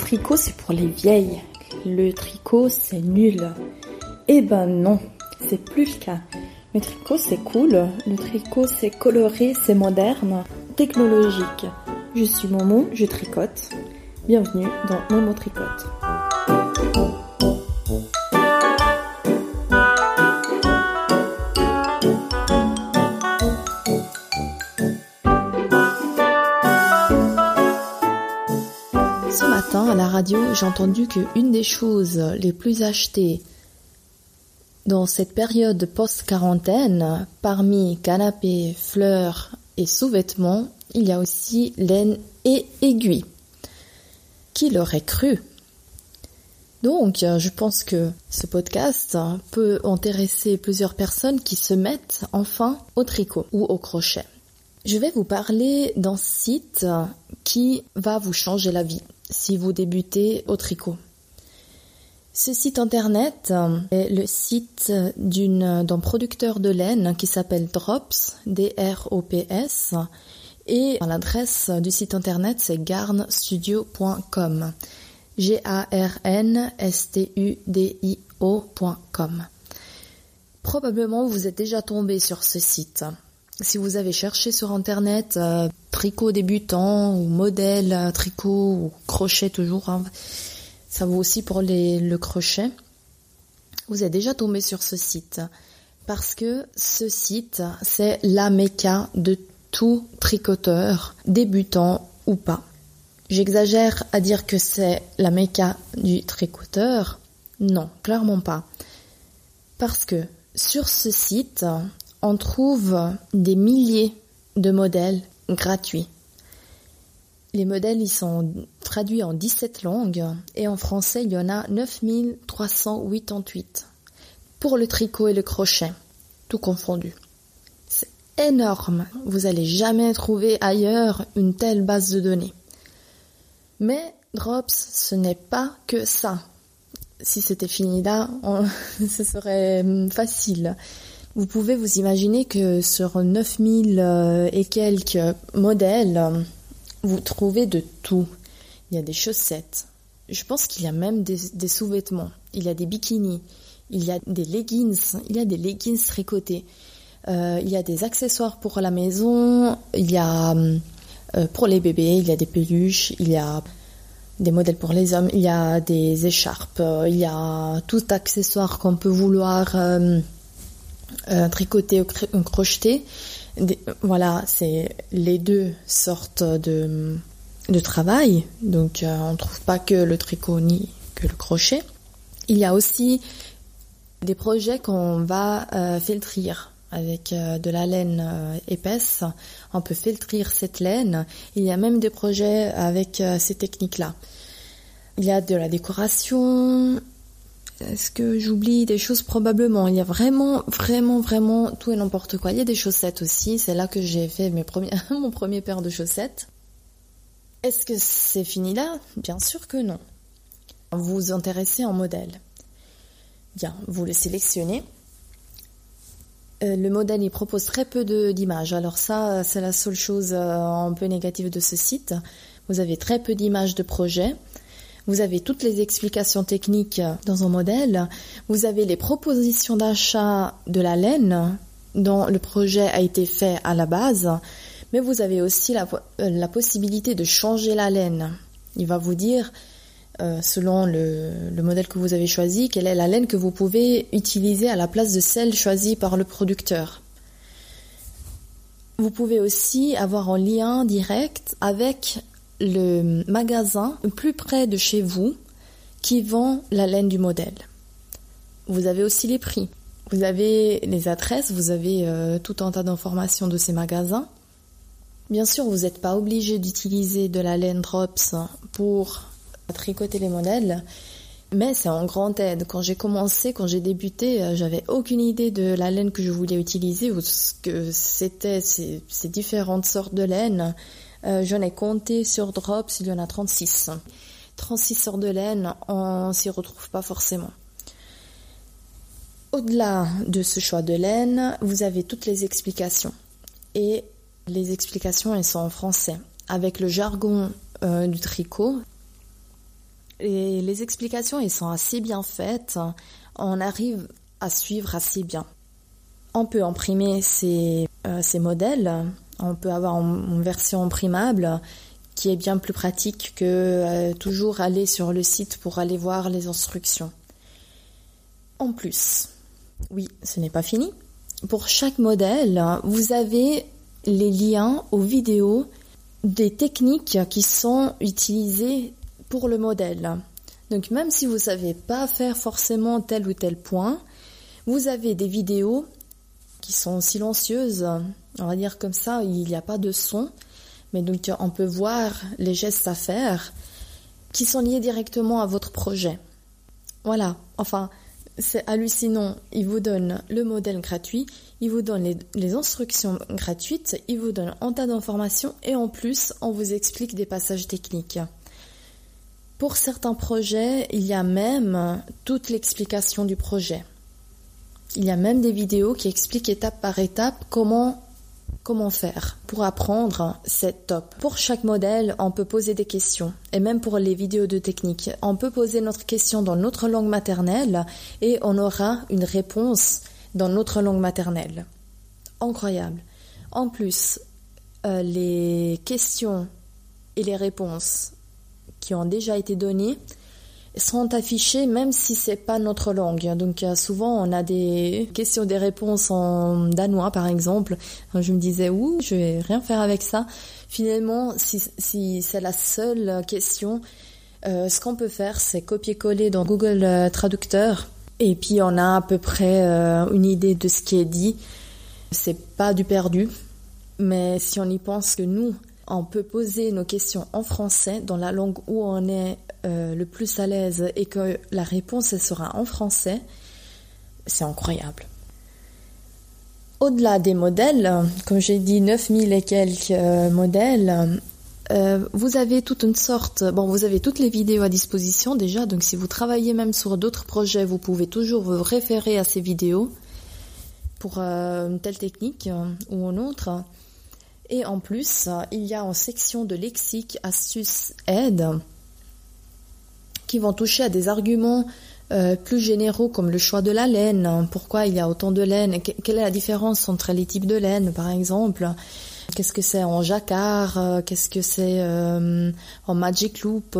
tricot c'est pour les vieilles. Le tricot c'est nul. Eh ben non, c'est plus le cas. Le tricot c'est cool, le tricot c'est coloré, c'est moderne, technologique. Je suis Momo, je tricote. Bienvenue dans Momo Tricote. À la radio, j'ai entendu que une des choses les plus achetées dans cette période post-quarantaine, parmi canapés, fleurs et sous-vêtements, il y a aussi laine et aiguilles. Qui l'aurait cru? Donc, je pense que ce podcast peut intéresser plusieurs personnes qui se mettent enfin au tricot ou au crochet. Je vais vous parler d'un site qui va vous changer la vie si vous débutez au tricot. Ce site internet est le site d'un producteur de laine qui s'appelle Drops, D-R-O-P-S, et l'adresse du site internet c'est garnstudio.com, G-A-R-N-S-T-U-D-I-O.com. Probablement vous êtes déjà tombé sur ce site. Si vous avez cherché sur internet euh, tricot débutant ou modèle euh, tricot ou crochet toujours, hein, ça vaut aussi pour le crochet, vous êtes déjà tombé sur ce site. Parce que ce site, c'est la méca de tout tricoteur, débutant ou pas. J'exagère à dire que c'est la méca du tricoteur. Non, clairement pas. Parce que sur ce site, on trouve des milliers de modèles gratuits. Les modèles, ils sont traduits en 17 langues et en français, il y en a 9388 pour le tricot et le crochet, tout confondu. C'est énorme. Vous allez jamais trouver ailleurs une telle base de données. Mais Drops, ce n'est pas que ça. Si c'était fini là, ce serait facile. Vous pouvez vous imaginer que sur 9000 euh, et quelques modèles, vous trouvez de tout. Il y a des chaussettes. Je pense qu'il y a même des, sous-vêtements. Il y a des bikinis. Il y a des leggings. Il y a des leggings tricotés. Euh, il y a des accessoires pour la maison. Il y a euh, pour les bébés. Il y a des peluches. Il y a des modèles pour les hommes. Il y a des écharpes. Il y a tout accessoire qu'on peut vouloir euh, tricoter ou crocheter. Voilà, c'est les deux sortes de, travail. Donc euh, on ne trouve pas que le tricot ni que le crochet. Il y a aussi des projets qu'on va euh, avec de la laine épaisse. On peut filtrer cette laine. Il y a même des projets avec ces techniques-là. Il y a de la décoration, est-ce que j'oublie des choses? Probablement Il y a vraiment, vraiment, vraiment tout et n'importe quoi. Il y a des chaussettes aussi. C'est là que j'ai fait mon premier paire de chaussettes. Est-ce que c'est fini là? Bien sûr que non. Vous vous intéressez en modèle. Bien, vous le sélectionnez. Euh, le modèle, il propose très peu d'images. Alors ça, c'est la seule chose euh, un peu négative de ce site. Vous avez très peu d'images de projet. Vous avez toutes les explications techniques dans un modèle. Vous avez les propositions d'achat de la laine dont le projet a été fait à la base. Mais vous avez aussi la, euh, possibilité de changer la laine. Il va vous dire, euh, selon le, le, modèle que vous avez choisi, quelle est la laine que vous pouvez utiliser à la place de celle choisie par le producteur. Vous pouvez aussi avoir un lien direct avec le magasin plus près de chez vous qui vend la laine du modèle. Vous avez aussi les prix. Vous avez les adresses, vous avez euh, tout un tas d'informations de ces magasins. Bien sûr, vous n'êtes pas obligé d'utiliser de la laine Drops pour tricoter les modèles, mais c'est en grande aide. Quand j'ai commencé, quand j'ai débuté, euh, j'avais aucune idée de la laine que je voulais utiliser ou ce que c'était ces, ces différentes sortes de laine. Euh, j'en ai compté sur Drops, il y en a 36. 36 sortes de laine, on s'y retrouve pas forcément. Au-delà de ce choix de laine, vous avez toutes les explications. Et les explications, elles sont en français, avec le jargon euh, du tricot. Et les explications, elles sont assez bien faites. On arrive à suivre assez bien. On peut imprimer ces, euh, ces modèles. On peut avoir une version imprimable qui est bien plus pratique que euh, toujours aller sur le site pour aller voir les instructions. En plus, oui, ce n'est pas fini. Pour chaque modèle, vous avez les liens aux vidéos des techniques qui sont utilisées pour le modèle. Donc même si vous ne savez pas faire forcément tel ou tel point, vous avez des vidéos qui sont silencieuses, on va dire comme ça, il n'y a pas de son, mais donc on peut voir les gestes à faire qui sont liés directement à votre projet. Voilà, enfin, c'est hallucinant. Il vous donne le modèle gratuit, il vous donne les, instructions gratuites, il vous donne un tas d'informations et en plus, on vous explique des passages techniques. Pour certains projets, il y a même toute l'explication du projet. Il y a même des vidéos qui expliquent étape par étape comment Comment faire Pour apprendre, c'est top. Pour chaque modèle, on peut poser des questions. Et même pour les vidéos de technique, on peut poser notre question dans notre langue maternelle et on aura une réponse dans notre langue maternelle. Incroyable. En plus, euh, les questions et les réponses qui ont déjà été données sont affichés même si c'est pas notre langue. Donc euh, souvent on a des questions des réponses en danois par exemple. Je me disais ouh je vais rien faire avec ça. Finalement si, si c'est la seule question, euh, ce qu'on peut faire c'est copier-coller dans Google euh, Traducteur et puis on a à peu près une idée de ce qui est dit. C'est pas du perdu, mais si on y pense que nous on peut poser nos questions en français dans la langue où on est euh, le plus à l'aise et que la réponse sera en français, c'est incroyable. Au-delà des modèles, comme j'ai dit 9000 et quelques euh, modèles, euh, vous avez toute une sorte, bon, vous avez toutes les vidéos à disposition déjà, donc si vous travaillez même sur d'autres projets, vous pouvez toujours vous référer à ces vidéos pour une telle technique ou une autre. Et en plus, il y a en section de lexique, astuces, aide qui vont toucher à des arguments euh, plus généraux comme le choix de la laine, pourquoi il y a autant de laine, quelle est la différence entre les types de laine par exemple, qu'est-ce que c'est en jacquard, euh, qu'est-ce que c'est euh, en magic loop,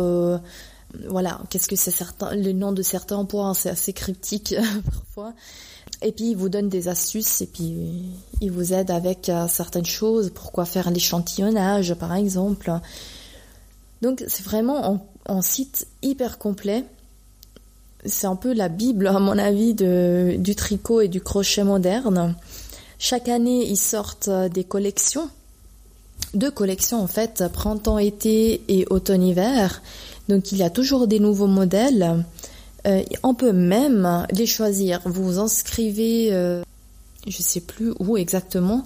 voilà, qu'est-ce que c'est certain, le nom de certains points, c'est assez cryptique parfois. Et puis il vous donne des astuces et puis il vous aide avec certaines choses, pourquoi faire l'échantillonnage par exemple? Donc c'est vraiment un site hyper complet. C'est un peu la Bible, à mon avis, de, du tricot et du crochet moderne. Chaque année, ils sortent des collections. Deux collections, en fait, printemps-été et automne-hiver. Donc, il y a toujours des nouveaux modèles. Euh, on peut même les choisir. Vous vous inscrivez, euh, je sais plus où exactement,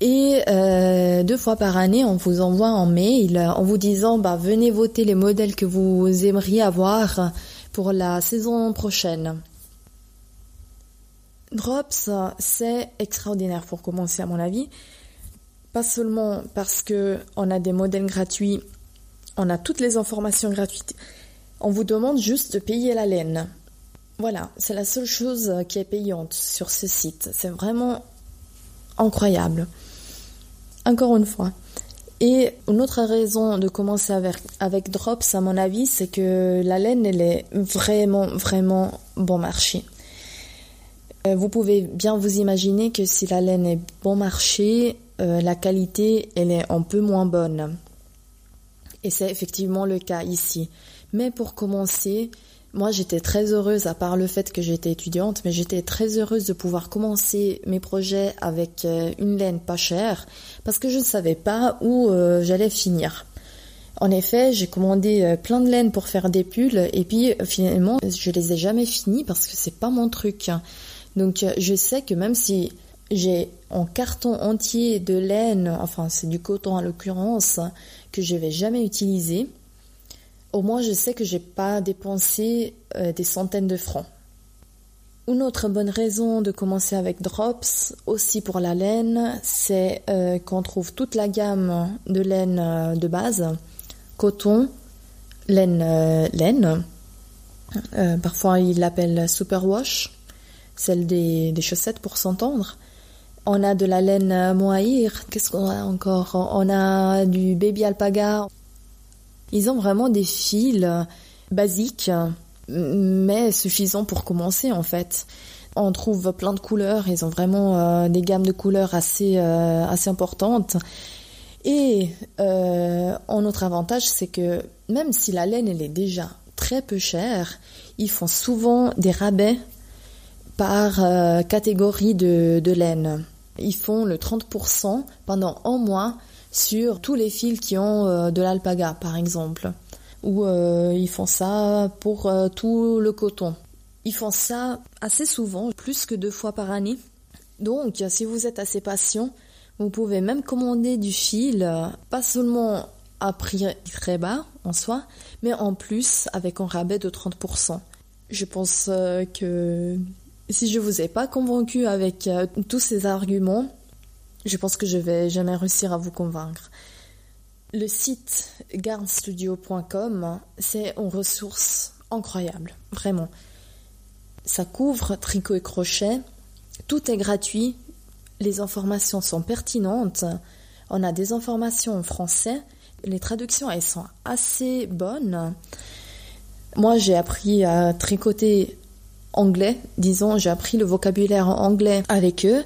et euh, deux fois par année, on vous envoie un mail en vous disant bah, venez voter les modèles que vous aimeriez avoir pour la saison prochaine. Drops, c'est extraordinaire pour commencer à mon avis. Pas seulement parce que on a des modèles gratuits, on a toutes les informations gratuites. On vous demande juste de payer la laine. Voilà, c'est la seule chose qui est payante sur ce site. C'est vraiment incroyable. Encore une fois. Et une autre raison de commencer avec, avec Drops, à mon avis, c'est que la laine, elle est vraiment, vraiment bon marché. Euh, vous pouvez bien vous imaginer que si la laine est bon marché, euh, la qualité, elle est un peu moins bonne. Et c'est effectivement le cas ici. Mais pour commencer, moi, j'étais très heureuse, à part le fait que j'étais étudiante, mais j'étais très heureuse de pouvoir commencer mes projets avec euh, une laine pas chère, parce que je ne savais pas où euh, j'allais finir. En effet, j'ai commandé euh, plein de laine pour faire des pulls, et puis finalement, je les ai jamais finis parce que c'est pas mon truc. Donc, je sais que même si j'ai un carton entier de laine, enfin c'est du coton en l'occurrence, que je vais jamais utiliser, au moins je sais que j'ai pas dépensé euh, des centaines de francs. Une autre bonne raison de commencer avec Drops, aussi pour la laine, c'est euh, qu'on trouve toute la gamme de laine euh, de base, coton, laine laine. parfois, ils l'appellent superwash, celle des, des chaussettes pour s'entendre. On a de la laine mohair. Qu'est-ce qu'on a encore? On a du baby alpaga. Ils ont vraiment des fils basiques, mais suffisants pour commencer en fait. On trouve plein de couleurs. Ils ont vraiment euh, des gammes de couleurs assez euh, assez importantes. Et euh, un autre avantage, c'est que même si la laine elle est déjà très peu chère, ils font souvent des rabais par catégorie de, de laine. Ils font le 30% pendant un mois sur tous les fils qui ont euh, de l'alpaga, par exemple. Ou euh, ils font ça pour euh, tout le coton. Ils font ça assez souvent, plus que deux fois par année. Donc, si vous êtes assez patient, vous pouvez même commander du fil, pas seulement à prix très bas en soi, mais en plus avec un rabais de 30%. Je pense que si je vous ai pas convaincu avec tous ces arguments, je pense que je vais jamais réussir à vous convaincre. Le site garnstudio.com, c'est une ressource incroyable, vraiment. Ça couvre tricot et crochet, tout est gratuit, les informations sont pertinentes, on a des informations en français, les traductions elles sont assez bonnes. Moi j'ai appris à tricoter anglais, disons, j'ai appris le vocabulaire anglais avec eux.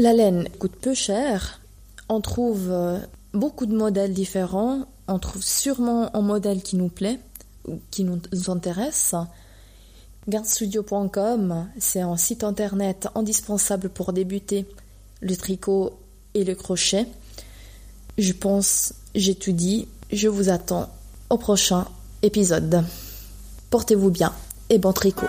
La laine coûte peu cher, on trouve euh, beaucoup de modèles différents, on trouve sûrement un modèle qui nous plaît, qui nous intéresse. Gardestudio.com, c'est un site internet indispensable pour débuter le tricot et le crochet. Je pense, j'ai tout dit, je vous attends au prochain épisode. Portez-vous bien et bon tricot.